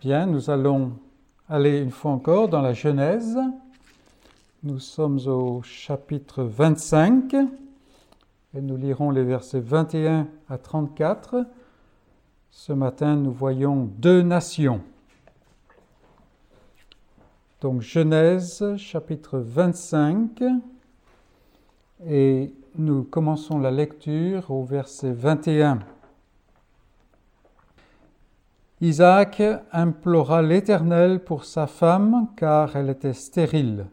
Bien, nous allons aller une fois encore dans la Genèse. Nous sommes au chapitre 25 et nous lirons les versets 21 à 34. Ce matin, nous voyons deux nations. Donc Genèse chapitre 25 et nous commençons la lecture au verset 21. Isaac implora l'Éternel pour sa femme, car elle était stérile.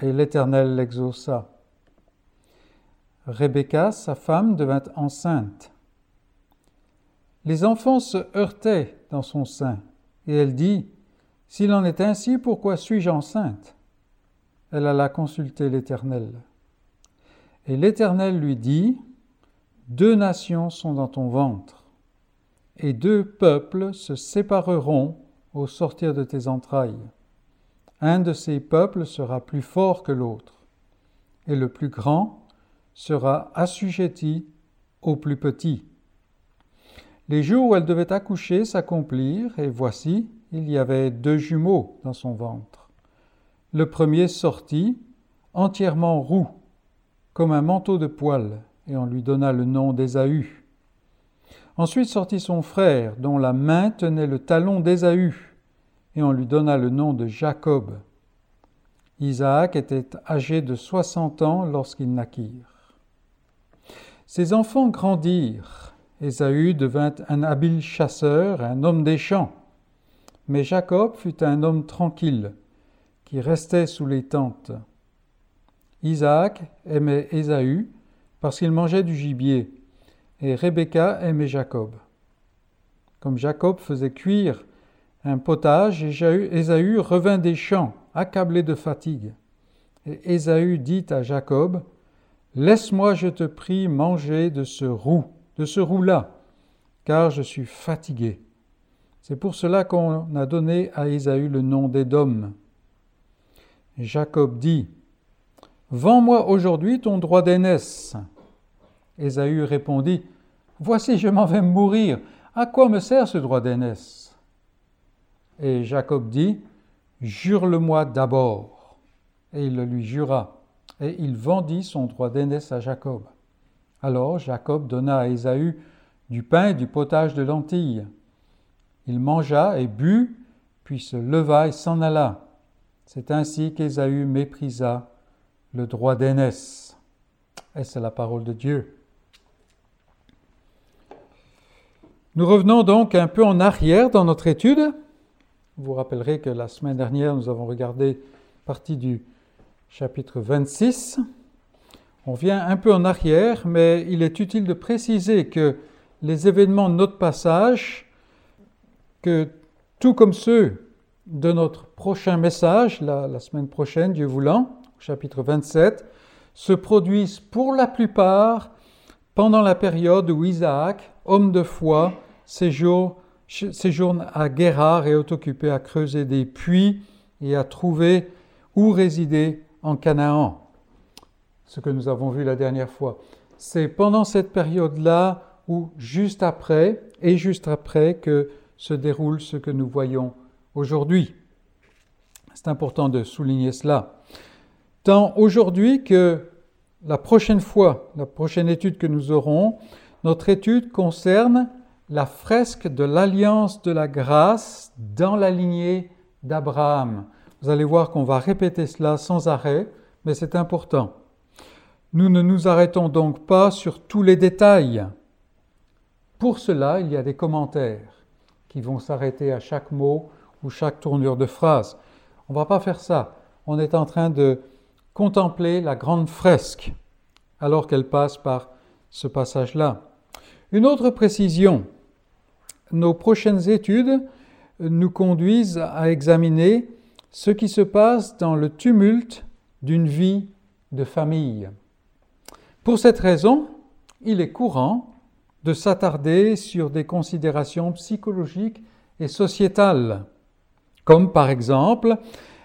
Et l'Éternel l'exauça. Rebecca, sa femme, devint enceinte. Les enfants se heurtaient dans son sein, et elle dit, S'il en est ainsi, pourquoi suis-je enceinte? Elle alla consulter l'Éternel. Et l'Éternel lui dit, Deux nations sont dans ton ventre et deux peuples se sépareront au sortir de tes entrailles. Un de ces peuples sera plus fort que l'autre, et le plus grand sera assujetti au plus petit. Les jours où elle devait accoucher s'accomplirent, et voici, il y avait deux jumeaux dans son ventre. Le premier sortit, entièrement roux, comme un manteau de poils, et on lui donna le nom d'Ésaü. Ensuite sortit son frère, dont la main tenait le talon d'Ésaü, et on lui donna le nom de Jacob. Isaac était âgé de soixante ans lorsqu'ils naquirent. Ses enfants grandirent. Ésaü devint un habile chasseur, un homme des champs. Mais Jacob fut un homme tranquille, qui restait sous les tentes. Isaac aimait Ésaü parce qu'il mangeait du gibier et Rebecca aimait Jacob. Comme Jacob faisait cuire un potage, Ésaü revint des champs, accablé de fatigue. Et Ésaü dit à Jacob, Laisse-moi, je te prie, manger de ce roux, de ce roux-là, car je suis fatigué. C'est pour cela qu'on a donné à Ésaü le nom d'Édom. Jacob dit, Vends-moi aujourd'hui ton droit d'aînesse. Ésaü répondit, Voici, je m'en vais mourir. À quoi me sert ce droit d'aînesse? Et Jacob dit, Jure-le-moi d'abord. Et il le lui jura. Et il vendit son droit d'aînesse à Jacob. Alors Jacob donna à Ésaü du pain et du potage de lentilles. Il mangea et but, puis se leva et s'en alla. C'est ainsi qu'Ésaü méprisa le droit d'aînesse. Et c'est la parole de Dieu? Nous revenons donc un peu en arrière dans notre étude. Vous vous rappellerez que la semaine dernière, nous avons regardé partie du chapitre 26. On vient un peu en arrière, mais il est utile de préciser que les événements de notre passage, que tout comme ceux de notre prochain message, la, la semaine prochaine, Dieu voulant, chapitre 27, se produisent pour la plupart pendant la période où Isaac, homme de foi, séjourne à Guérard et est occupé à creuser des puits et à trouver où résider en Canaan. Ce que nous avons vu la dernière fois. C'est pendant cette période-là ou juste après, et juste après, que se déroule ce que nous voyons aujourd'hui. C'est important de souligner cela. Tant aujourd'hui que la prochaine fois, la prochaine étude que nous aurons, notre étude concerne la fresque de l'alliance de la grâce dans la lignée d'Abraham. Vous allez voir qu'on va répéter cela sans arrêt, mais c'est important. Nous ne nous arrêtons donc pas sur tous les détails. Pour cela, il y a des commentaires qui vont s'arrêter à chaque mot ou chaque tournure de phrase. On ne va pas faire ça. On est en train de contempler la grande fresque alors qu'elle passe par ce passage-là. Une autre précision, nos prochaines études nous conduisent à examiner ce qui se passe dans le tumulte d'une vie de famille. Pour cette raison, il est courant de s'attarder sur des considérations psychologiques et sociétales, comme par exemple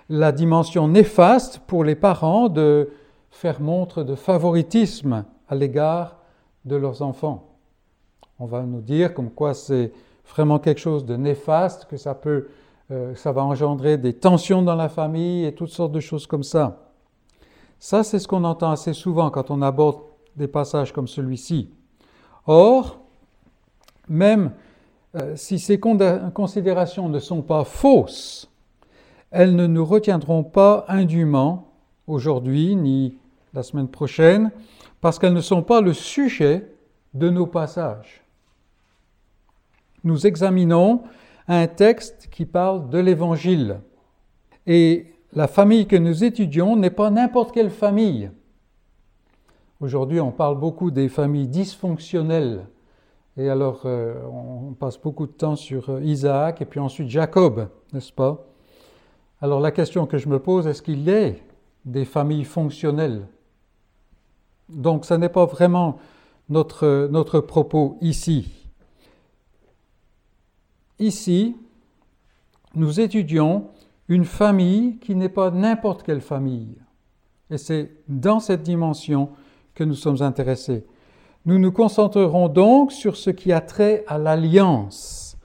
la dimension néfaste pour les parents de faire montre de favoritisme à l'égard de leurs enfants. On va nous dire comme quoi c'est vraiment quelque chose de néfaste, que ça peut, euh, ça va engendrer des tensions dans la famille et toutes sortes de choses comme ça. Ça, c'est ce qu'on entend assez souvent quand on aborde des passages comme celui-ci. Or, même euh, si ces considérations ne sont pas fausses, elles ne nous retiendront pas indûment aujourd'hui ni la semaine prochaine, parce qu'elles ne sont pas le sujet de nos passages. Nous examinons un texte qui parle de l'Évangile. Et la famille que nous étudions n'est pas n'importe quelle famille. Aujourd'hui, on parle beaucoup des familles dysfonctionnelles. Et alors, euh, on passe beaucoup de temps sur euh, Isaac et puis ensuite Jacob, n'est-ce pas? Alors la question que je me pose, est-ce qu'il est des familles fonctionnelles? Donc, ce n'est pas vraiment notre, notre propos ici. Ici, nous étudions une famille qui n'est pas n'importe quelle famille. Et c'est dans cette dimension que nous sommes intéressés. Nous nous concentrerons donc sur ce qui a trait à l'alliance.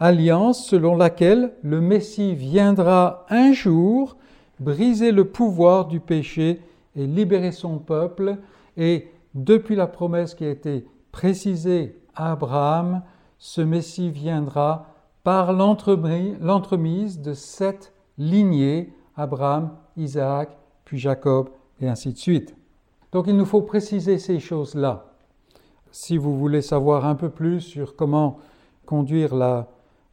Alliance selon laquelle le Messie viendra un jour briser le pouvoir du péché et libérer son peuple. Et depuis la promesse qui a été précisée à Abraham, ce Messie viendra par l'entremise de sept lignées, Abraham, Isaac, puis Jacob, et ainsi de suite. Donc il nous faut préciser ces choses-là. Si vous voulez savoir un peu plus sur comment conduire euh,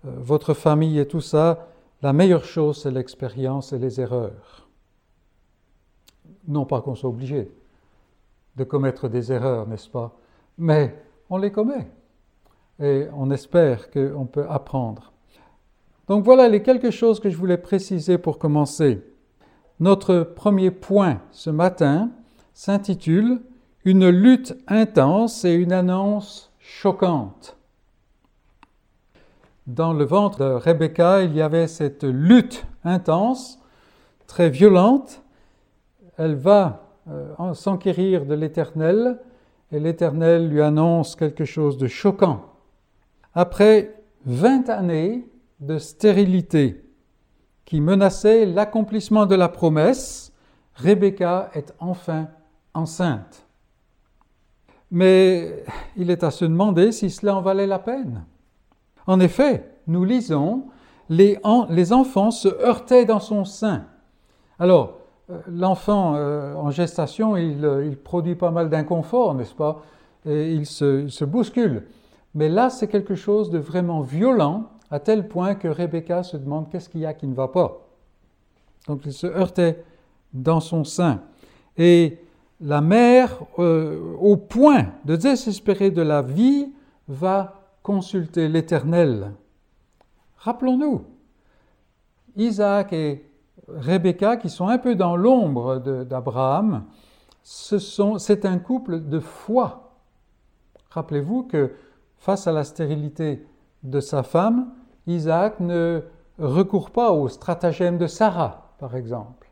votre famille et tout ça, la meilleure chose, c'est l'expérience et les erreurs. Non pas qu'on soit obligé de commettre des erreurs, n'est-ce pas? Mais on les commet et on espère qu'on peut apprendre. Donc voilà les quelques choses que je voulais préciser pour commencer. Notre premier point ce matin, s'intitule Une lutte intense et une annonce choquante. Dans le ventre de Rebecca, il y avait cette lutte intense, très violente. Elle va euh, s'enquérir de l'Éternel et l'Éternel lui annonce quelque chose de choquant. Après vingt années de stérilité qui menaçaient l'accomplissement de la promesse, Rebecca est enfin enceinte. Mais il est à se demander si cela en valait la peine. En effet, nous lisons, les, enfants se heurtaient dans son sein. Alors, euh, l'enfant euh, en gestation, euh, il, produit pas mal d'inconfort, n'est-ce pas? Il se bouscule. Mais là, c'est quelque chose de vraiment violent, à tel point que Rebecca se demande qu'est-ce qu'il y a qui ne va pas. Donc, il se heurtait dans son sein. Et la mère, euh, au point de désespérer de la vie, va consulter l'Éternel. Rappelons-nous, Isaac et Rebecca, qui sont un peu dans l'ombre d'Abraham, c'est un couple de foi. Rappelez-vous que face à la stérilité de sa femme, Isaac ne recourt pas au stratagème de Sarah, par exemple,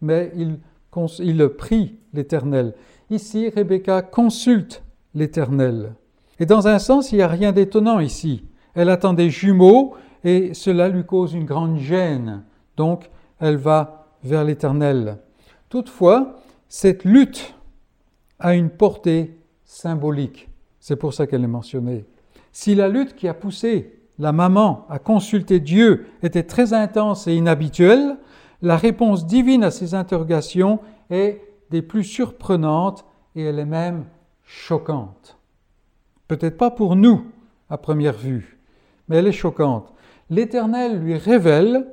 mais il prie l'Éternel. Ici, Rebecca consulte l'Éternel. Et dans un sens, il n'y a rien d'étonnant ici. Elle attend des jumeaux et cela lui cause une grande gêne. Donc, elle va vers l'Éternel. Toutefois, cette lutte a une portée symbolique. C'est pour ça qu'elle est mentionnée. Si la lutte qui a poussé la maman à consulter Dieu était très intense et inhabituelle, la réponse divine à ces interrogations est des plus surprenantes et elle est même choquante. Peut-être pas pour nous à première vue, mais elle est choquante. L'Éternel lui révèle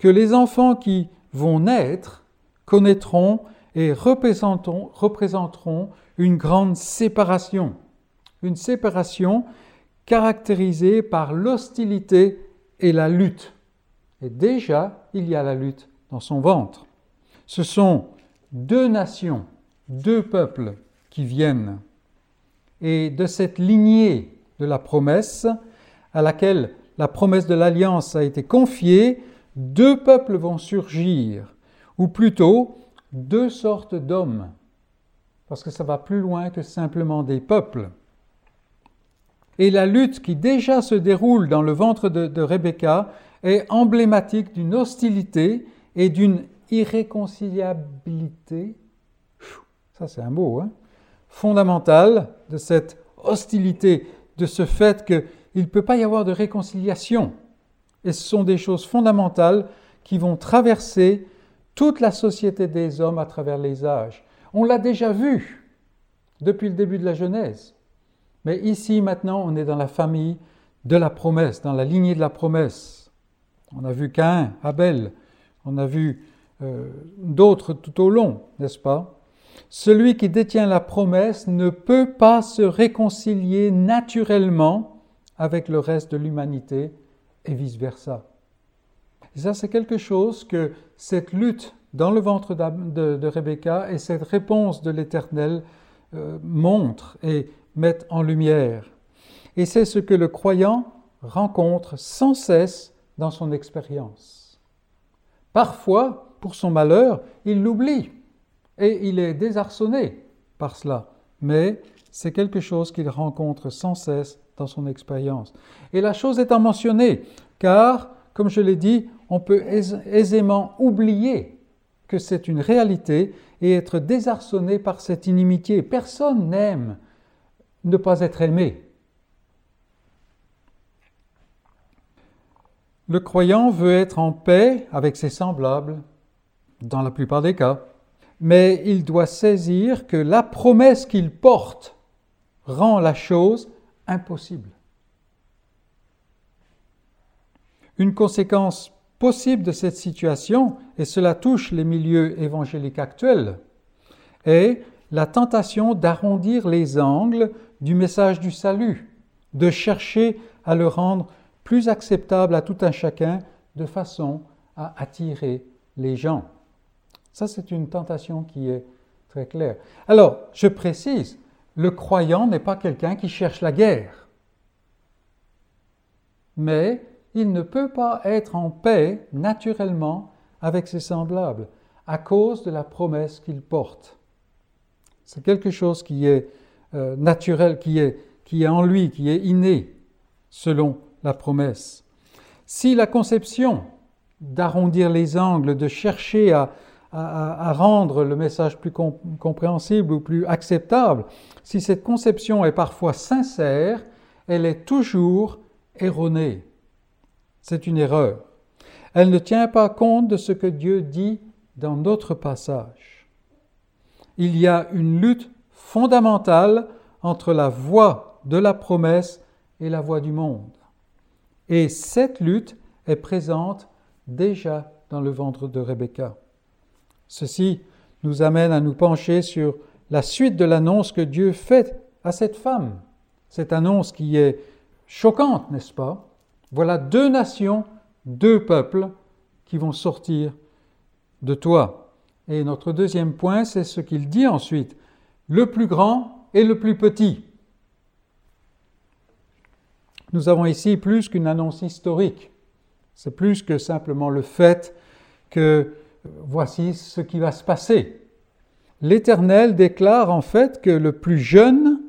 que les enfants qui vont naître connaîtront et représenteront, représenteront une grande séparation, une séparation caractérisée par l'hostilité et la lutte. Et déjà, il y a la lutte dans son ventre. Ce sont deux nations, deux peuples qui viennent. Et de cette lignée de la promesse, à laquelle la promesse de l'alliance a été confiée, deux peuples vont surgir, ou plutôt deux sortes d'hommes, parce que ça va plus loin que simplement des peuples. Et la lutte qui déjà se déroule dans le ventre de, Rebecca est emblématique d'une hostilité et d'une irréconciliabilité, ça c'est un mot, hein, fondamentale de cette hostilité, de ce fait qu'il ne peut pas y avoir de réconciliation. Et ce sont des choses fondamentales qui vont traverser toute la société des hommes à travers les âges. On l'a déjà vu depuis le début de la Genèse. Mais ici, maintenant, on est dans la famille de la promesse, dans la lignée de la promesse. On a vu Cain, Abel, on a vu euh, d'autres tout au long, n'est-ce pas? Celui qui détient la promesse ne peut pas se réconcilier naturellement avec le reste de l'humanité et vice-versa. Et ça, c'est quelque chose que cette lutte dans le ventre de, Rebecca et cette réponse de l'Éternel euh, montrent et mettent en lumière. Et c'est ce que le croyant rencontre sans cesse dans son expérience. Parfois, pour son malheur, il l'oublie et il est désarçonné par cela. Mais c'est quelque chose qu'il rencontre sans cesse dans son expérience. Et la chose étant mentionnée, car, comme je l'ai dit, on peut aisément oublier que c'est une réalité et être désarçonné par cette inimitié. Personne n'aime ne pas être aimé. Le croyant veut être en paix avec ses semblables, dans la plupart des cas, mais il doit saisir que la promesse qu'il porte rend la chose impossible. Une conséquence possible de cette situation, et cela touche les milieux évangéliques actuels, est la tentation d'arrondir les angles du message du salut, de chercher à le rendre plus acceptable à tout un chacun de façon à attirer les gens. Ça, c'est une tentation qui est très claire. Alors, je précise, le croyant n'est pas quelqu'un qui cherche la guerre. Mais il ne peut pas être en paix naturellement avec ses semblables à cause de la promesse qu'il porte. C'est quelque chose qui est euh, naturel, qui est, qui est en lui, qui est inné selon la promesse. Si la conception d'arrondir les angles, de chercher à, à, rendre le message plus compréhensible ou plus acceptable, si cette conception est parfois sincère, elle est toujours erronée. C'est une erreur. Elle ne tient pas compte de ce que Dieu dit dans notre passage. Il y a une lutte fondamentale entre la voie de la promesse et la voie du monde. Et cette lutte est présente déjà dans le ventre de Rebecca. Ceci nous amène à nous pencher sur la suite de l'annonce que Dieu fait à cette femme. Cette annonce qui est choquante, n'est-ce pas? Voilà deux nations, deux peuples qui vont sortir de toi. Et notre deuxième point, c'est ce qu'il dit ensuite. Le plus grand et le plus petit. Nous avons ici plus qu'une annonce historique. C'est plus que simplement le fait que voici ce qui va se passer. L'Éternel déclare en fait que le plus jeune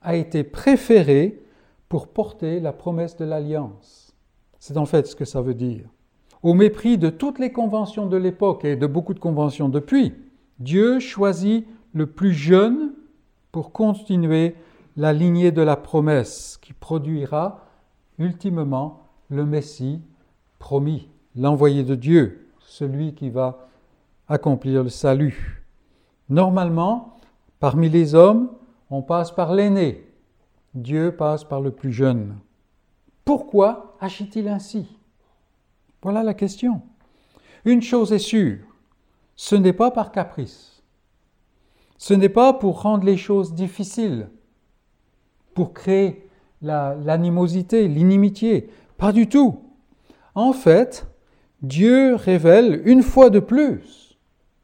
a été préféré pour porter la promesse de l'alliance. C'est en fait ce que ça veut dire. Au mépris de toutes les conventions de l'époque et de beaucoup de conventions depuis, Dieu choisit le plus jeune pour continuer la lignée de la promesse qui produira ultimement le Messie promis, l'envoyé de Dieu celui qui va accomplir le salut. Normalement, parmi les hommes, on passe par l'aîné. Dieu passe par le plus jeune. Pourquoi agit-il ainsi? Voilà la question. Une chose est sûre, ce n'est pas par caprice. Ce n'est pas pour rendre les choses difficiles, pour créer l'animosité, l'inimitié. Pas du tout. En fait, Dieu révèle une fois de plus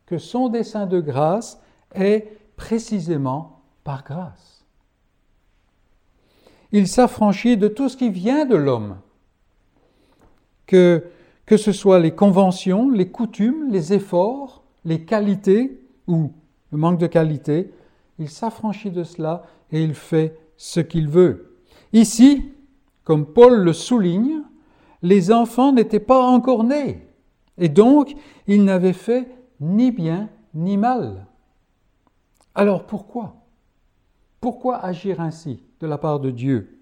que son dessein de grâce est précisément par grâce. Il s'affranchit de tout ce qui vient de l'homme, que, que ce soit les conventions, les coutumes, les efforts, les qualités ou le manque de qualité, il s'affranchit de cela et il fait ce qu'il veut. Ici, comme Paul le souligne, les enfants n'étaient pas encore nés, et donc ils n'avaient fait ni bien ni mal. Alors pourquoi? Pourquoi agir ainsi de la part de Dieu?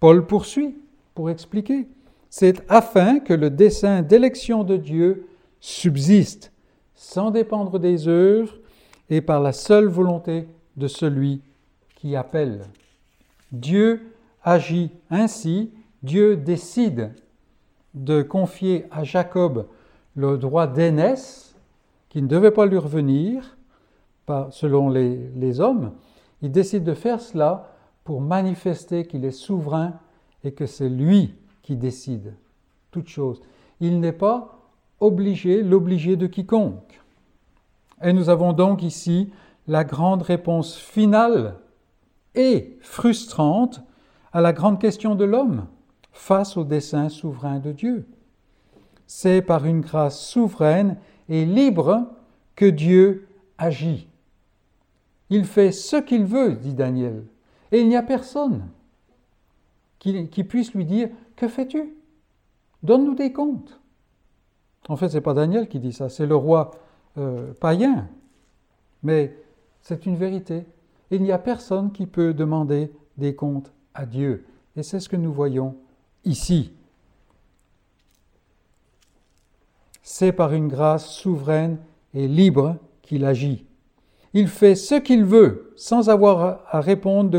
Paul poursuit pour expliquer. C'est afin que le dessein d'élection de Dieu subsiste sans dépendre des œuvres et par la seule volonté de celui qui appelle. Dieu agit ainsi, Dieu décide de confier à Jacob le droit d'aînesse, qui ne devait pas lui revenir, selon les, les hommes. Il décide de faire cela pour manifester qu'il est souverain et que c'est lui qui décide toute chose. Il n'est pas obligé, l'obligé de quiconque. Et nous avons donc ici la grande réponse finale et frustrante à la grande question de l'homme face au dessein souverain de Dieu. C'est par une grâce souveraine et libre que Dieu agit. Il fait ce qu'il veut, dit Daniel, et il n'y a personne qui, puisse lui dire Que fais-tu? Donne-nous des comptes. En fait, ce n'est pas Daniel qui dit ça, c'est le roi euh, païen. Mais c'est une vérité. Il n'y a personne qui peut demander des comptes à Dieu. Et c'est ce que nous voyons ici. C'est par une grâce souveraine et libre qu'il agit. Il fait ce qu'il veut sans avoir à, répondre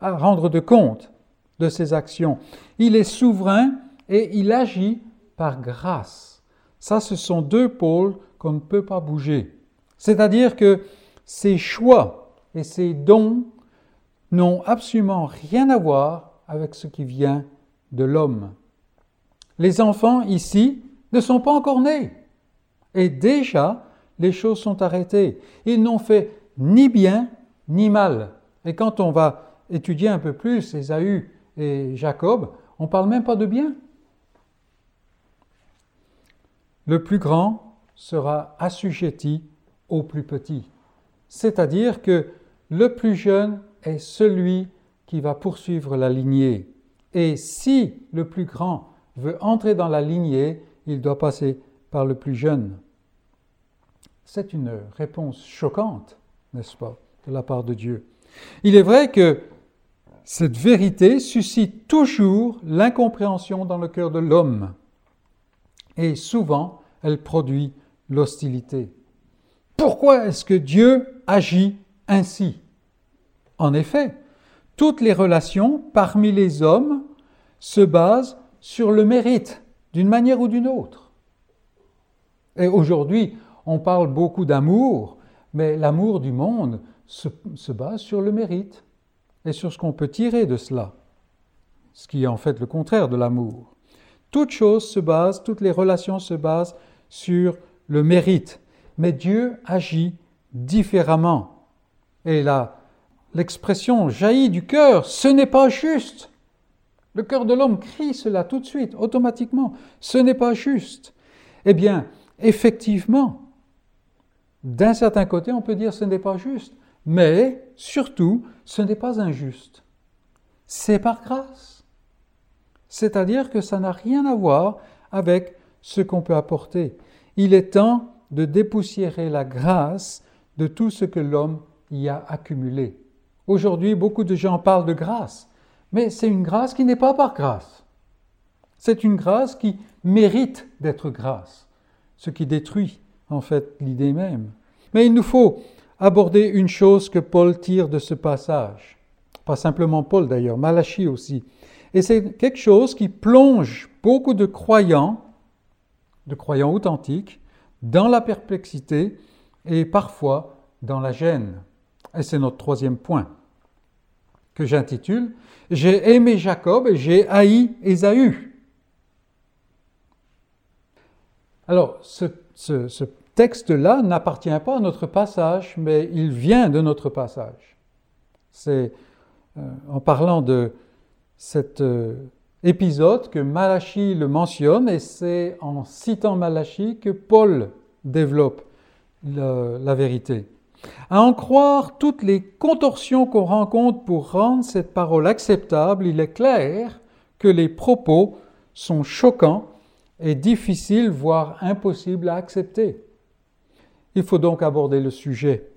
à rendre de compte de ses actions. Il est souverain et il agit par grâce. Ça, ce sont deux pôles qu'on ne peut pas bouger. C'est-à-dire que ses choix et ses dons n'ont absolument rien à voir avec ce qui vient de l'homme. Les enfants ici ne sont pas encore nés. Et déjà, les choses sont arrêtées. Ils n'ont fait ni bien ni mal. Et quand on va étudier un peu plus Ésaü et Jacob, on ne parle même pas de bien. Le plus grand sera assujetti au plus petit. C'est-à-dire que le plus jeune est celui qui va poursuivre la lignée. Et si le plus grand veut entrer dans la lignée, il doit passer par le plus jeune. C'est une réponse choquante, n'est-ce pas, de la part de Dieu. Il est vrai que cette vérité suscite toujours l'incompréhension dans le cœur de l'homme. Et souvent, elle produit l'hostilité. Pourquoi est-ce que Dieu agit ainsi? En effet, toutes les relations parmi les hommes se basent sur le mérite, d'une manière ou d'une autre. Et aujourd'hui, on parle beaucoup d'amour, mais l'amour du monde se, se, base sur le mérite et sur ce qu'on peut tirer de cela, ce qui est en fait le contraire de l'amour. Toute chose se base, toutes les relations se basent sur le mérite, mais Dieu agit différemment. Et l'expression jaillit du cœur, ce n'est pas juste. Le cœur de l'homme crie cela tout de suite, automatiquement. Ce n'est pas juste. Eh bien, effectivement, d'un certain côté, on peut dire ce n'est pas juste, mais surtout, ce n'est pas injuste. C'est par grâce. C'est-à-dire que ça n'a rien à voir avec ce qu'on peut apporter. Il est temps de dépoussiérer la grâce de tout ce que l'homme y a accumulé. Aujourd'hui, beaucoup de gens parlent de grâce, mais c'est une grâce qui n'est pas par grâce. C'est une grâce qui mérite d'être grâce, ce qui détruit en fait l'idée même. Mais il nous faut aborder une chose que Paul tire de ce passage. Pas simplement Paul d'ailleurs, Malachie aussi. Et c'est quelque chose qui plonge beaucoup de croyants, de croyants authentiques, dans la perplexité et parfois dans la gêne. Et c'est notre troisième point que j'intitule J'ai aimé Jacob et j'ai haï Ésaü. Alors, ce, texte-là n'appartient pas à notre passage, mais il vient de notre passage. C'est euh, en parlant de cet euh, épisode que Malachie le mentionne, et c'est en citant Malachie que Paul développe la vérité. À en croire toutes les contorsions qu'on rencontre pour rendre cette parole acceptable, il est clair que les propos sont choquants et difficiles, voire impossibles à accepter. Il faut donc aborder le sujet,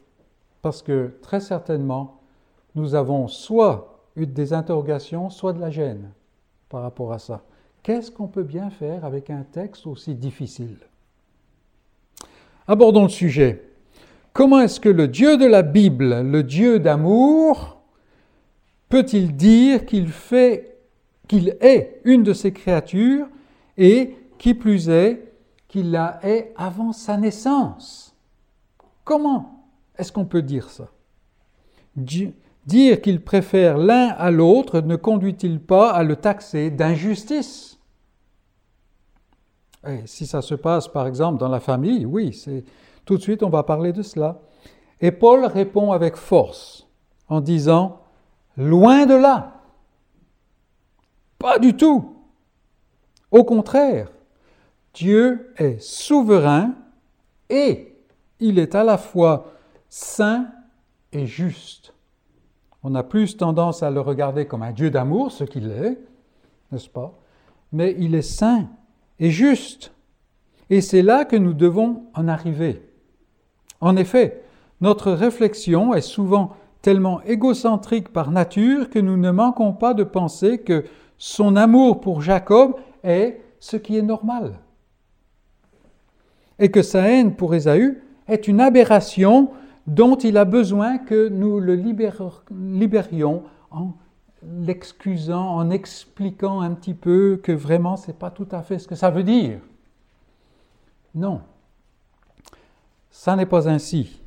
parce que très certainement, nous avons soit eu des interrogations, soit de la gêne par rapport à ça. Qu'est-ce qu'on peut bien faire avec un texte aussi difficile? Abordons le sujet. Comment est-ce que le Dieu de la Bible, le Dieu d'amour, peut-il dire qu'il fait, qu'il est une de ses créatures et, qui plus est, qu'il la est avant sa naissance? Comment est-ce qu'on peut dire ça? Dire qu'il préfère l'un à l'autre ne conduit-il pas à le taxer d'injustice? Et Si ça se passe par exemple dans la famille, oui, c'est tout de suite, on va parler de cela. Et Paul répond avec force en disant, loin de là, pas du tout. Au contraire, Dieu est souverain et il est à la fois saint et juste. On a plus tendance à le regarder comme un Dieu d'amour, ce qu'il est, n'est-ce pas? Mais il est saint et juste. Et c'est là que nous devons en arriver. En effet, notre réflexion est souvent tellement égocentrique par nature que nous ne manquons pas de penser que son amour pour Jacob est ce qui est normal. Et que sa haine pour Ésaü est une aberration dont il a besoin que nous le libérions en l'excusant, en expliquant un petit peu que vraiment ce n'est pas tout à fait ce que ça veut dire. Non, ça n'est pas ainsi.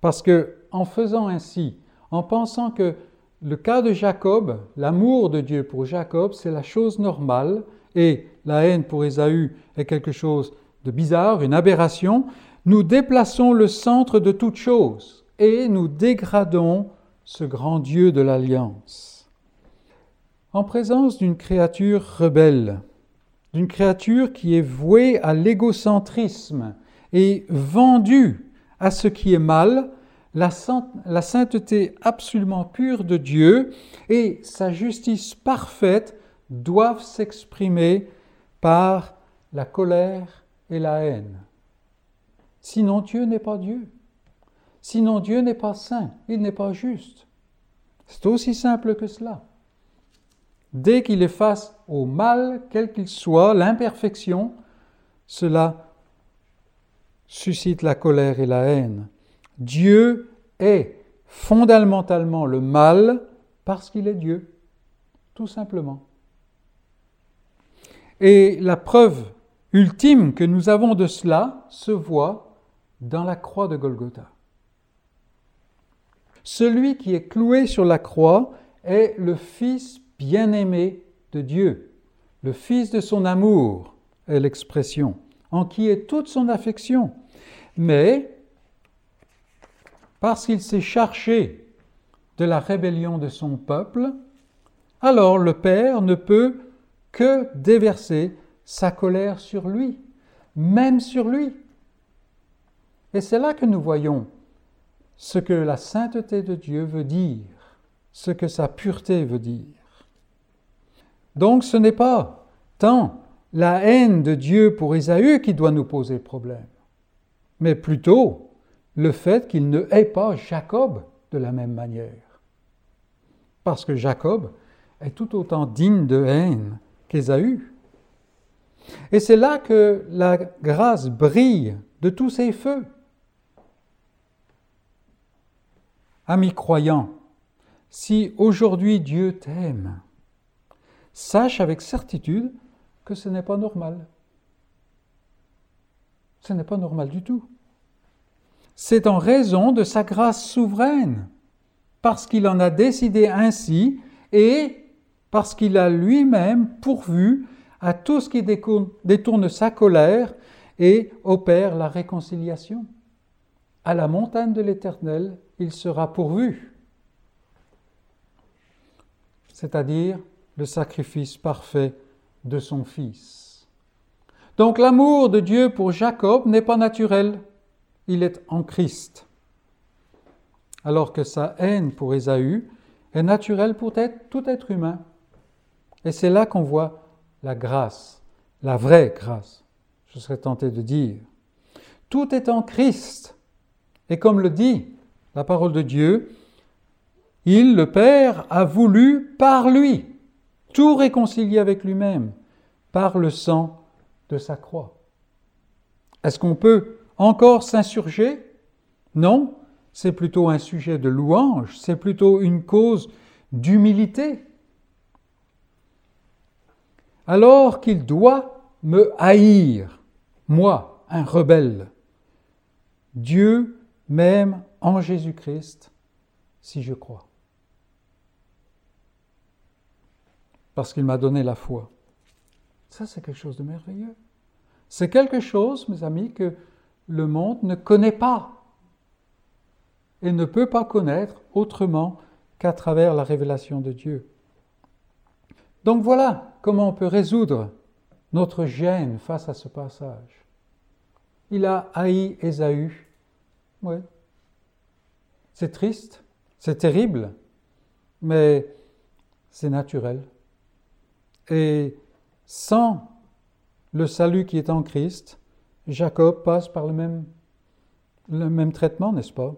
Parce que en faisant ainsi, en pensant que le cas de Jacob, l'amour de Dieu pour Jacob, c'est la chose normale, et la haine pour Ésaü est quelque chose de bizarre, une aberration, nous déplaçons le centre de toute chose et nous dégradons ce grand Dieu de l'alliance. En présence d'une créature rebelle, d'une créature qui est vouée à l'égocentrisme et vendu à ce qui est mal, la, sainteté absolument pure de Dieu et sa justice parfaite doivent s'exprimer par la colère et la haine. Sinon Dieu n'est pas Dieu. Sinon Dieu n'est pas saint, il n'est pas juste. C'est aussi simple que cela. Dès qu'il est face au mal, quel qu'il soit, l'imperfection, cela suscite la colère et la haine. Dieu est fondamentalement le mal parce qu'il est Dieu, tout simplement. Et la preuve ultime que nous avons de cela se voit dans la croix de Golgotha. Celui qui est cloué sur la croix est le Fils bien-aimé de Dieu, le Fils de son amour est l'expression en qui est toute son affection. Mais, parce qu'il s'est chargé de la rébellion de son peuple, alors le Père ne peut que déverser sa colère sur lui, même sur lui. Et c'est là que nous voyons ce que la sainteté de Dieu veut dire, ce que sa pureté veut dire. Donc ce n'est pas tant la haine de Dieu pour Ésaü qui doit nous poser problème, mais plutôt le fait qu'il ne hait pas Jacob de la même manière. Parce que Jacob est tout autant digne de haine qu'Ésaü. Et c'est là que la grâce brille de tous ses feux. Amis croyants, si aujourd'hui Dieu t'aime, sache avec certitude que ce n'est pas normal. Ce n'est pas normal du tout. C'est en raison de sa grâce souveraine, parce qu'il en a décidé ainsi et parce qu'il a lui-même pourvu à tout ce qui détourne sa colère et opère la réconciliation. À la montagne de l'Éternel, il sera pourvu, c'est-à-dire le sacrifice parfait de son Fils. Donc l'amour de Dieu pour Jacob n'est pas naturel, il est en Christ. alors que sa haine pour Ésaü est naturelle pour tout être humain. Et c'est là qu'on voit la grâce, la vraie grâce, je serais tenté de dire. Tout est en Christ. Et comme le dit la parole de Dieu, il, le Père, a voulu par lui tout réconcilier avec lui-même par le sang de sa croix. Est-ce qu'on peut encore s'insurger? Non, c'est plutôt un sujet de louange, c'est plutôt une cause d'humilité. Alors qu'il doit me haïr, moi, un rebelle, Dieu m'aime en Jésus-Christ si je crois. Parce qu'il m'a donné la foi. Ça, c'est quelque chose de merveilleux. C'est quelque chose, mes amis, que le monde ne connaît pas et ne peut pas connaître autrement qu'à travers la révélation de Dieu. Donc voilà comment on peut résoudre notre gêne face à ce passage. Il a haï Ésaü. C'est triste, c'est terrible, mais c'est naturel. Et sans le salut qui est en Christ, Jacob passe par le même, le même traitement, n'est-ce pas?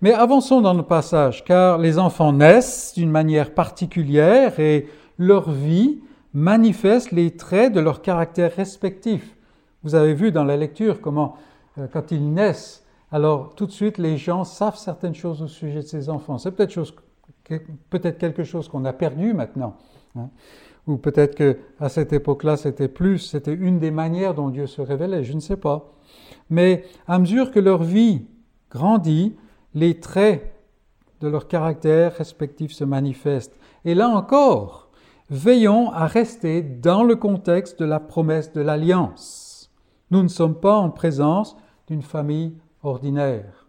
Mais avançons dans le passage, car les enfants naissent d'une manière particulière et leur vie manifeste les traits de leur caractère respectif. Vous avez vu dans la lecture comment, euh, quand ils naissent, alors tout de suite les gens savent certaines choses au sujet de ces enfants. C'est peut-être peut quelque chose qu'on a perdu maintenant. Hein ou peut-être que à cette époque-là c'était plus, c'était une des manières dont Dieu se révélait, je ne sais pas. Mais à mesure que leur vie grandit, les traits de leur caractère respectif se manifestent. Et là encore, veillons à rester dans le contexte de la promesse de l'alliance. Nous ne sommes pas en présence d'une famille ordinaire.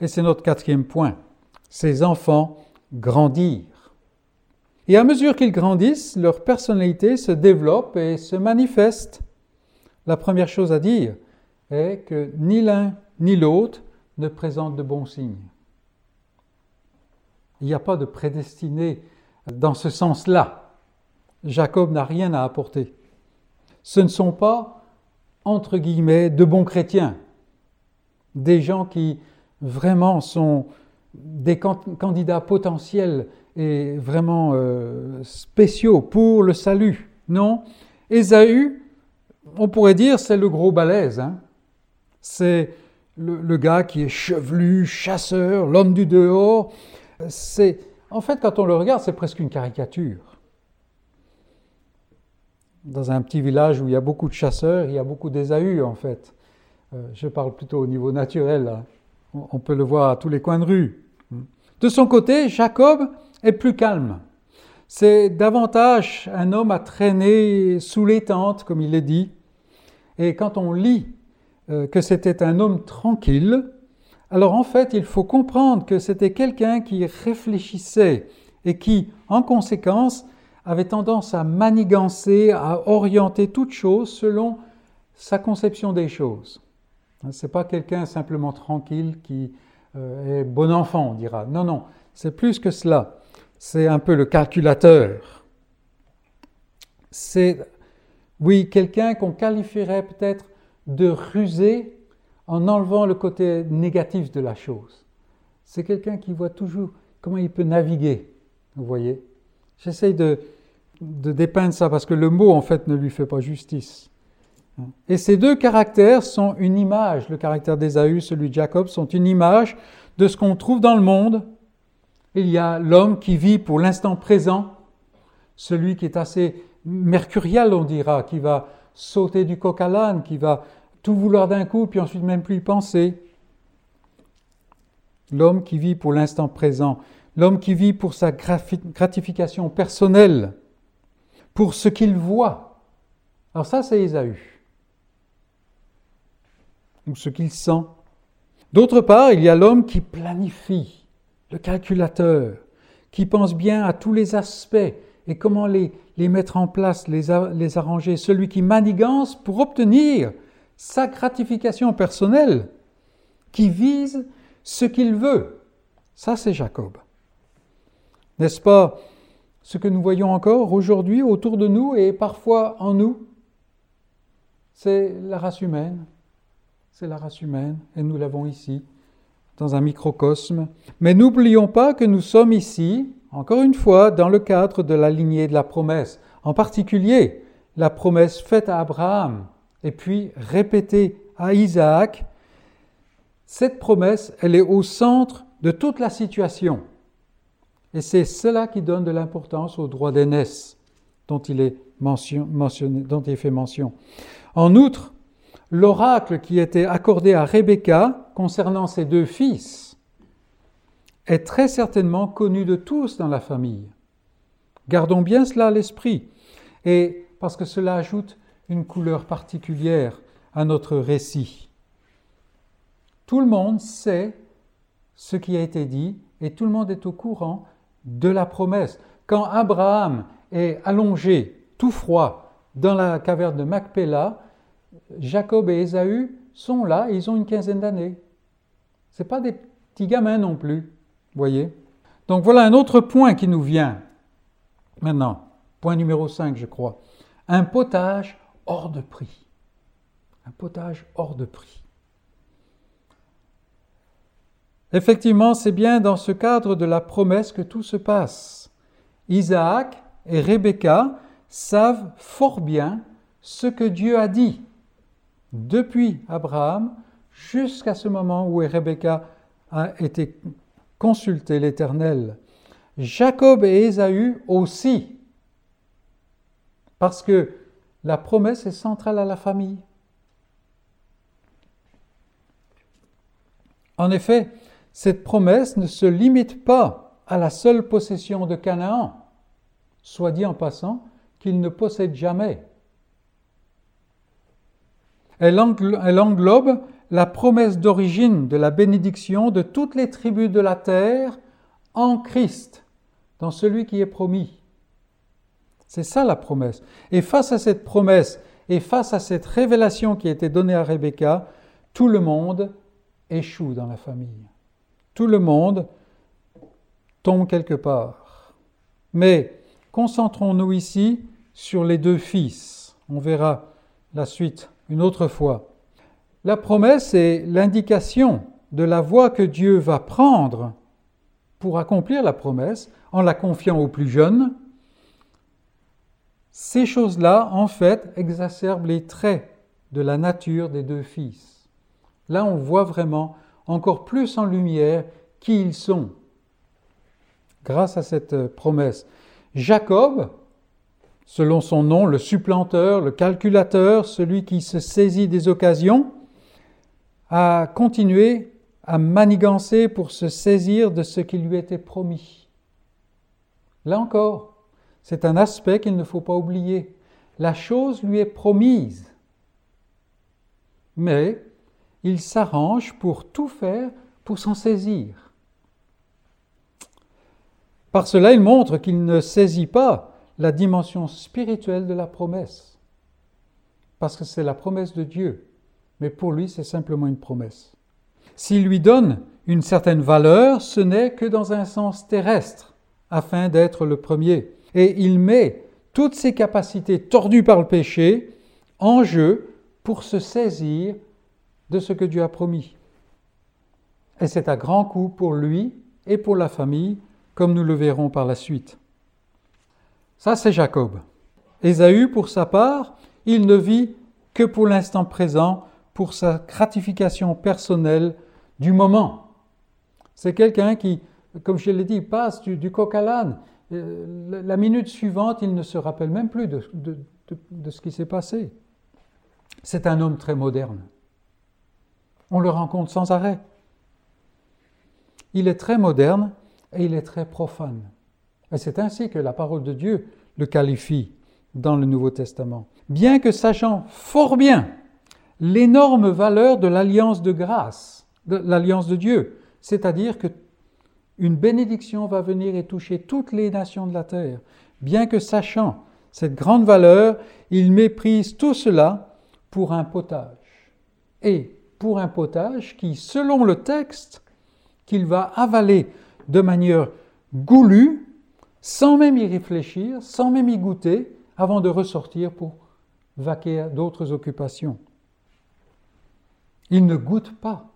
Et c'est notre quatrième point. Ces enfants grandirent. Et à mesure qu'ils grandissent, leur personnalité se développe et se manifeste. La première chose à dire est que ni l'un ni l'autre ne présentent de bons signes. Il n'y a pas de prédestiné dans ce sens-là. Jacob n'a rien à apporter. Ce ne sont pas, entre guillemets, de bons chrétiens, des gens qui vraiment sont des candidats potentiels et vraiment euh, spéciaux pour le salut. Non, Ésaü, on pourrait dire, c'est le gros balèze. Hein. C'est le, gars qui est chevelu, chasseur, l'homme du dehors. C'est, en fait, quand on le regarde, c'est presque une caricature. Dans un petit village où il y a beaucoup de chasseurs, il y a beaucoup d'Ésaü, en fait. Euh, je parle plutôt au niveau naturel. On peut le voir à tous les coins de rue. De son côté, Jacob est plus calme. C'est davantage un homme à traîner sous les tentes, comme il est dit. Et quand on lit euh, que c'était un homme tranquille, alors en fait, il faut comprendre que c'était quelqu'un qui réfléchissait et qui, en conséquence, avait tendance à manigancer, à orienter toute chose selon sa conception des choses. Ce n'est pas quelqu'un simplement tranquille qui euh, est bon enfant, on dira. Non, non, c'est plus que cela. C'est un peu le calculateur. C'est, oui, quelqu'un qu'on qualifierait peut-être de rusé en enlevant le côté négatif de la chose. C'est quelqu'un qui voit toujours comment il peut naviguer, vous voyez. J'essaye de, de dépeindre ça parce que le mot, en fait, ne lui fait pas justice. Et ces deux caractères sont une image, le caractère d'Ésaü, celui de Jacob, sont une image de ce qu'on trouve dans le monde. Il y a l'homme qui vit pour l'instant présent, celui qui est assez mercurial, on dira, qui va sauter du coq à l'âne, qui va tout vouloir d'un coup, puis ensuite même plus y penser. L'homme qui vit pour l'instant présent, l'homme qui vit pour sa gratification personnelle, pour ce qu'il voit. Alors ça, c'est Ésaü ou ce qu'il sent. D'autre part, il y a l'homme qui planifie, le calculateur, qui pense bien à tous les aspects et comment les, mettre en place, les, les arranger, celui qui manigance pour obtenir sa gratification personnelle, qui vise ce qu'il veut, Ça, c'est Jacob. N'est-ce pas ce que nous voyons encore aujourd'hui autour de nous et parfois en nous? C'est la race humaine. C'est la race humaine et nous l'avons ici, dans un microcosme. Mais n'oublions pas que nous sommes ici, encore une fois, dans le cadre de la lignée de la promesse. En particulier, la promesse faite à Abraham et puis répétée à Isaac. Cette promesse, elle est au centre de toute la situation. Et c'est cela qui donne de l'importance au droit d'aînesse dont il est dont il fait mention. En outre, l'oracle qui était accordé à Rebecca concernant ses deux fils est très certainement connu de tous dans la famille. Gardons bien cela à l'esprit, et parce que cela ajoute une couleur particulière à notre récit. Tout le monde sait ce qui a été dit et tout le monde est au courant de la promesse. Quand Abraham est allongé, tout froid, dans la caverne de Macpéla, Jacob et Ésaü sont là, ils ont une quinzaine d'années. Ce pas des petits gamins non plus, voyez. Donc voilà un autre point qui nous vient maintenant. Point numéro 5, je crois. Un potage hors de prix. Un potage hors de prix. Effectivement, c'est bien dans ce cadre de la promesse que tout se passe. Isaac et Rebecca savent fort bien ce que Dieu a dit depuis Abraham jusqu'à ce moment où Rebecca a été consulté l'Éternel. Jacob et Ésaü aussi, parce que la promesse est centrale à la famille. En effet, cette promesse ne se limite pas à la seule possession de Canaan, soit dit en passant qu'il ne possède jamais. Elle englobe la promesse d'origine de la bénédiction de toutes les tribus de la terre en Christ, dans celui qui est promis. C'est ça la promesse. Et face à cette promesse et face à cette révélation qui a été donnée à Rebecca, tout le monde échoue dans la famille. Tout le monde tombe quelque part. Mais concentrons-nous ici sur les deux fils. On verra la suite une autre fois. La promesse est l'indication de la voie que Dieu va prendre pour accomplir la promesse en la confiant aux plus jeunes. Ces choses-là, en fait, exacerbent les traits de la nature des deux fils. Là, on voit vraiment encore plus en lumière qui ils sont grâce à cette promesse. Jacob, selon son nom, le supplanteur, le calculateur, celui qui se saisit des occasions, a continué à manigancer pour se saisir de ce qui lui était promis. Là encore, c'est un aspect qu'il ne faut pas oublier. La chose lui est promise, mais il s'arrange pour tout faire pour s'en saisir. Par cela, il montre qu'il ne saisit pas la dimension spirituelle de la promesse, parce que c'est la promesse de Dieu, mais pour lui, c'est simplement une promesse. S'il lui donne une certaine valeur, ce n'est que dans un sens terrestre, afin d'être le premier. Et il met toutes ses capacités tordues par le péché en jeu pour se saisir de ce que Dieu a promis. Et c'est à grand coup pour lui et pour la famille, comme nous le verrons par la suite. Ça, c'est Jacob. Ésaü, pour sa part, il ne vit que pour l'instant présent, pour sa gratification personnelle du moment. C'est quelqu'un qui, comme je l'ai dit, passe du, coq à l'âne. Euh, la minute suivante, il ne se rappelle même plus de, de ce qui s'est passé. C'est un homme très moderne. On le rencontre sans arrêt. Il est très moderne et il est très profane. Et c'est ainsi que la parole de Dieu le qualifie dans le Nouveau Testament. Bien que sachant fort bien l'énorme valeur de l'alliance de grâce, de l'alliance de Dieu, c'est-à-dire que une bénédiction va venir et toucher toutes les nations de la terre. Bien que sachant cette grande valeur, il méprise tout cela pour un potage. Et pour un potage qui, selon le texte qu'il va avaler de manière goulue, sans même y réfléchir, sans même y goûter, avant de ressortir pour vaquer à d'autres occupations. Il ne goûte pas.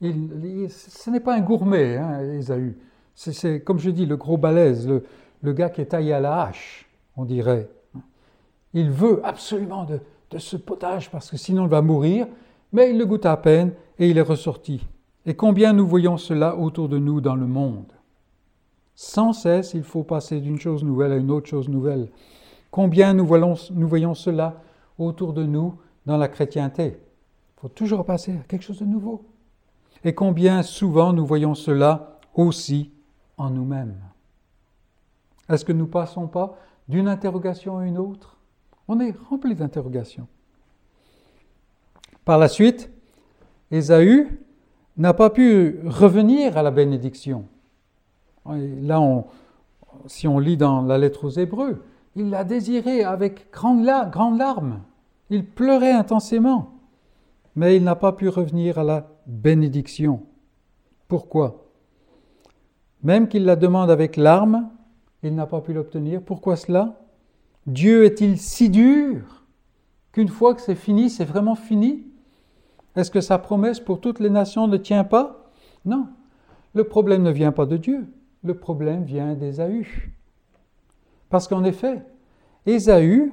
Il, ce n'est pas un gourmet, hein, Ésaü. C'est, comme je dis, le gros balèze, le, gars qui est taillé à la hache, on dirait. Il veut absolument de ce potage parce que sinon il va mourir, mais il le goûte à peine et il est ressorti. Et combien nous voyons cela autour de nous dans le monde? Sans cesse, il faut passer d'une chose nouvelle à une autre chose nouvelle. Combien nous voyons, cela autour de nous dans la chrétienté? Il faut toujours passer à quelque chose de nouveau. Et combien souvent nous voyons cela aussi en nous-mêmes? Est-ce que nous passons pas d'une interrogation à une autre? On est rempli d'interrogations. Par la suite, Ésaü n'a pas pu revenir à la bénédiction. Là, si on lit dans la lettre aux Hébreux, il l'a désiré avec grande, grande larmes. Il pleurait intensément, mais il n'a pas pu revenir à la bénédiction. Pourquoi? Même qu'il la demande avec larmes, il n'a pas pu l'obtenir. Pourquoi cela? Dieu est-il si dur qu'une fois que c'est fini, c'est vraiment fini? Est-ce que sa promesse pour toutes les nations ne tient pas? Non. Le problème ne vient pas de Dieu, le problème vient d'Ésaü. Parce qu'en effet, Ésaü,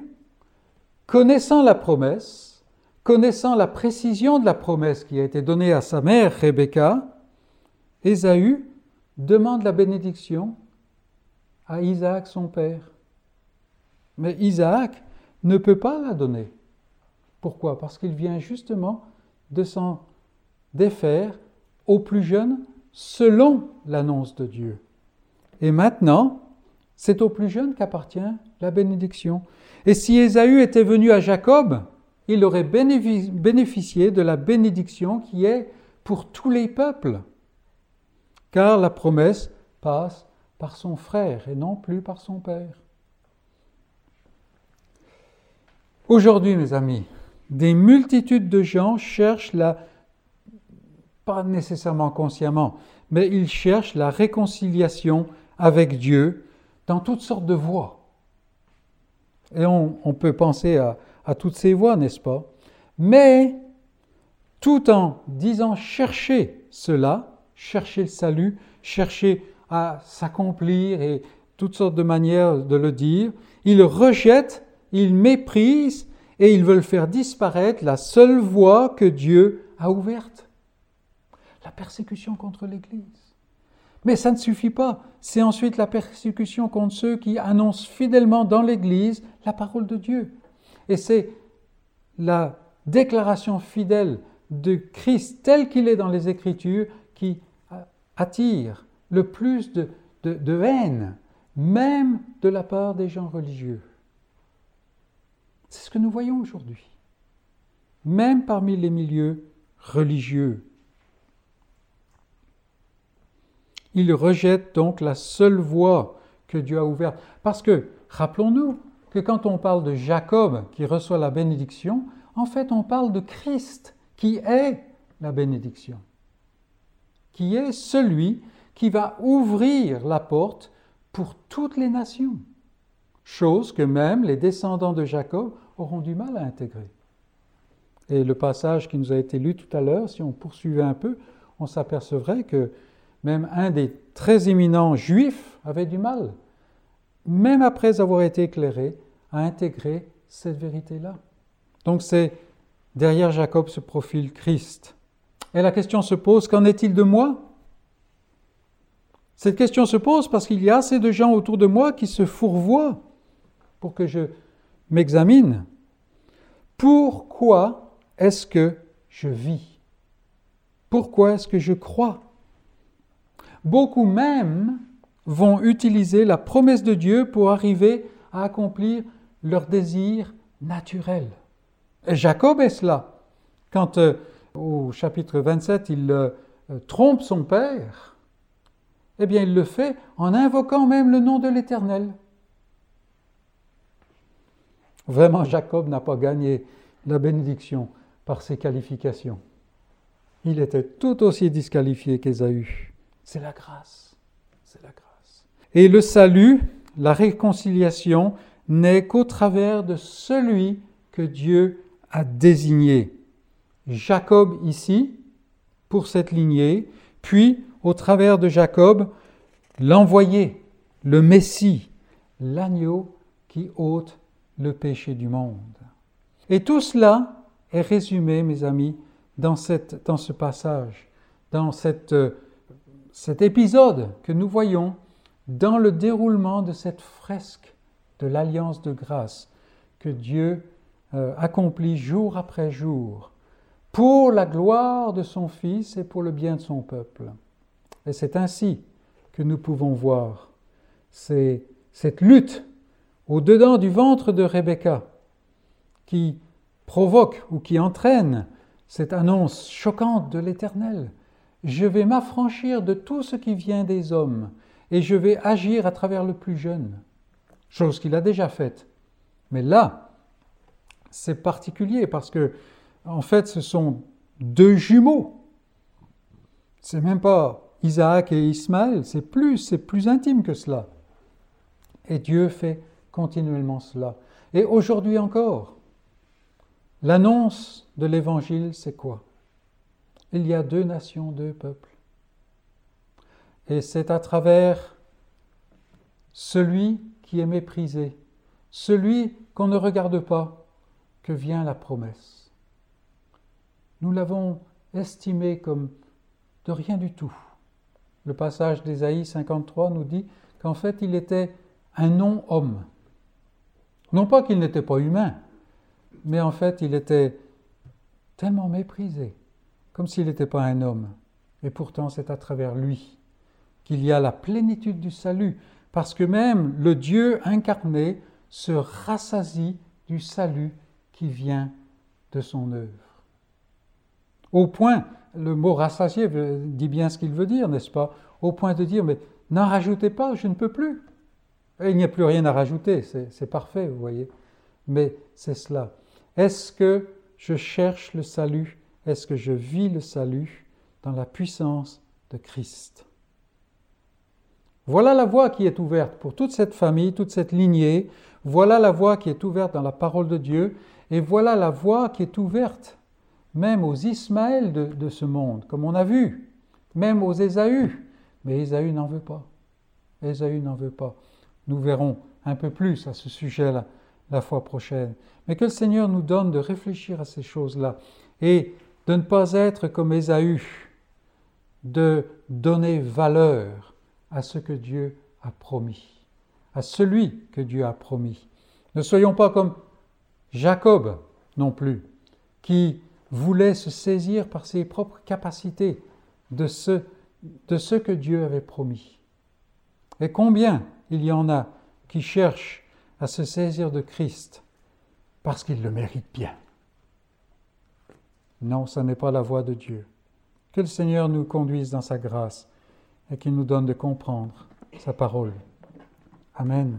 connaissant la promesse, connaissant la précision de la promesse qui a été donnée à sa mère Rebecca, Ésaü demande la bénédiction à Isaac son père. Mais Isaac ne peut pas la donner. Pourquoi? Parce qu'il vient justement de s'en défaire au plus jeune selon l'annonce de Dieu. Et maintenant, c'est au plus jeune qu'appartient la bénédiction. Et si Ésaü était venu à Jacob, il aurait bénéficié de la bénédiction qui est pour tous les peuples, car la promesse passe par son frère et non plus par son père. Aujourd'hui, mes amis, des multitudes de gens cherchent la, pas nécessairement consciemment, mais ils cherchent la réconciliation avec Dieu dans toutes sortes de voies. Et on, peut penser à, à toutes ces voies, n'est-ce pas? Mais tout en disant chercher cela, chercher le salut, chercher à s'accomplir et toutes sortes de manières de le dire, ils rejettent, ils méprisent et ils veulent faire disparaître la seule voie que Dieu a ouverte. La persécution contre l'Église. Mais ça ne suffit pas. C'est ensuite la persécution contre ceux qui annoncent fidèlement dans l'Église la parole de Dieu. Et c'est la déclaration fidèle de Christ tel qu'il est dans les Écritures qui attire le plus de, haine, même de la part des gens religieux. C'est ce que nous voyons aujourd'hui, même parmi les milieux religieux. Il rejette donc la seule voie que Dieu a ouverte. Parce que, rappelons-nous que quand on parle de Jacob qui reçoit la bénédiction, en fait on parle de Christ qui est la bénédiction, qui est celui qui va ouvrir la porte pour toutes les nations, chose que même les descendants de Jacob auront du mal à intégrer. Et le passage qui nous a été lu tout à l'heure, si on poursuivait un peu, on s'apercevrait que même un des très éminents juifs avait du mal, même après avoir été éclairé, à intégrer cette vérité-là. Donc c'est derrière Jacob ce profil Christ. Et la question se pose, qu'en est-il de moi? Cette question se pose parce qu'il y a assez de gens autour de moi qui se fourvoient pour que je m'examine. Pourquoi est-ce que je vis? Pourquoi est-ce que je crois? Beaucoup même vont utiliser la promesse de Dieu pour arriver à accomplir leur désir naturel. Et Jacob est cela. Quand euh, au chapitre 27, il euh, trompe son père, eh bien il le fait en invoquant même le nom de l'Éternel. Vraiment, Jacob n'a pas gagné la bénédiction par ses qualifications. Il était tout aussi disqualifié qu'Ésaü. C'est la grâce. c'est la grâce. Et le salut, la réconciliation, n'est qu'au travers de celui que Dieu a désigné. Jacob ici, pour cette lignée, puis au travers de Jacob, l'envoyé, le Messie, l'agneau qui ôte le péché du monde. Et tout cela est résumé, mes amis, dans, cette, dans ce passage, dans cette, cet épisode que nous voyons dans le déroulement de cette fresque de l'alliance de grâce que Dieu euh, accomplit jour après jour pour la gloire de son Fils et pour le bien de son peuple. Et c'est ainsi que nous pouvons voir cette lutte au-dedans du ventre de Rebecca qui provoque ou qui entraîne cette annonce choquante de l'Éternel. Je vais m'affranchir de tout ce qui vient des hommes et je vais agir à travers le plus jeune, chose qu'il a déjà faite. Mais là, c'est particulier parce que en fait, ce sont deux jumeaux. C'est même pas Isaac et Ismaël, c'est plus, c'est plus intime que cela. Et Dieu fait continuellement cela. Et aujourd'hui encore, l'annonce de l'Évangile, c'est quoi? Il y a deux nations, deux peuples. Et c'est à travers celui qui est méprisé, celui qu'on ne regarde pas, que vient la promesse nous l'avons estimé comme de rien du tout. Le passage d'Ésaïe 53 nous dit qu'en fait il était un non-homme. Non pas qu'il n'était pas humain, mais en fait il était tellement méprisé, comme s'il n'était pas un homme. Et pourtant c'est à travers lui qu'il y a la plénitude du salut, parce que même le Dieu incarné se rassasie du salut qui vient de son œuvre. Au point, le mot rassasié dit bien ce qu'il veut dire, n'est-ce pas? Au point de dire, mais n'en rajoutez pas, je ne peux plus. il n'y a plus rien à rajouter, c'est parfait, vous voyez. Mais c'est cela. Est-ce que je cherche le salut Est-ce que je vis le salut dans la puissance de Christ Voilà la voie qui est ouverte pour toute cette famille, toute cette lignée. Voilà la voie qui est ouverte dans la parole de Dieu. Et voilà la voie qui est ouverte même aux Ismaël de, ce monde, comme on a vu, même aux Ésaü. Mais Ésaü n'en veut pas. Ésaü n'en veut pas. Nous verrons un peu plus à ce sujet-là la fois prochaine. Mais que le Seigneur nous donne de réfléchir à ces choses-là et de ne pas être comme Ésaü, de donner valeur à ce que Dieu a promis, à celui que Dieu a promis. Ne soyons pas comme Jacob non plus, qui voulait se saisir par ses propres capacités de ce, de ce que Dieu avait promis. Et combien il y en a qui cherchent à se saisir de Christ parce qu'il le mérite bien. Non, ce n'est pas la voie de Dieu. Que le Seigneur nous conduise dans sa grâce et qu'il nous donne de comprendre sa parole. Amen.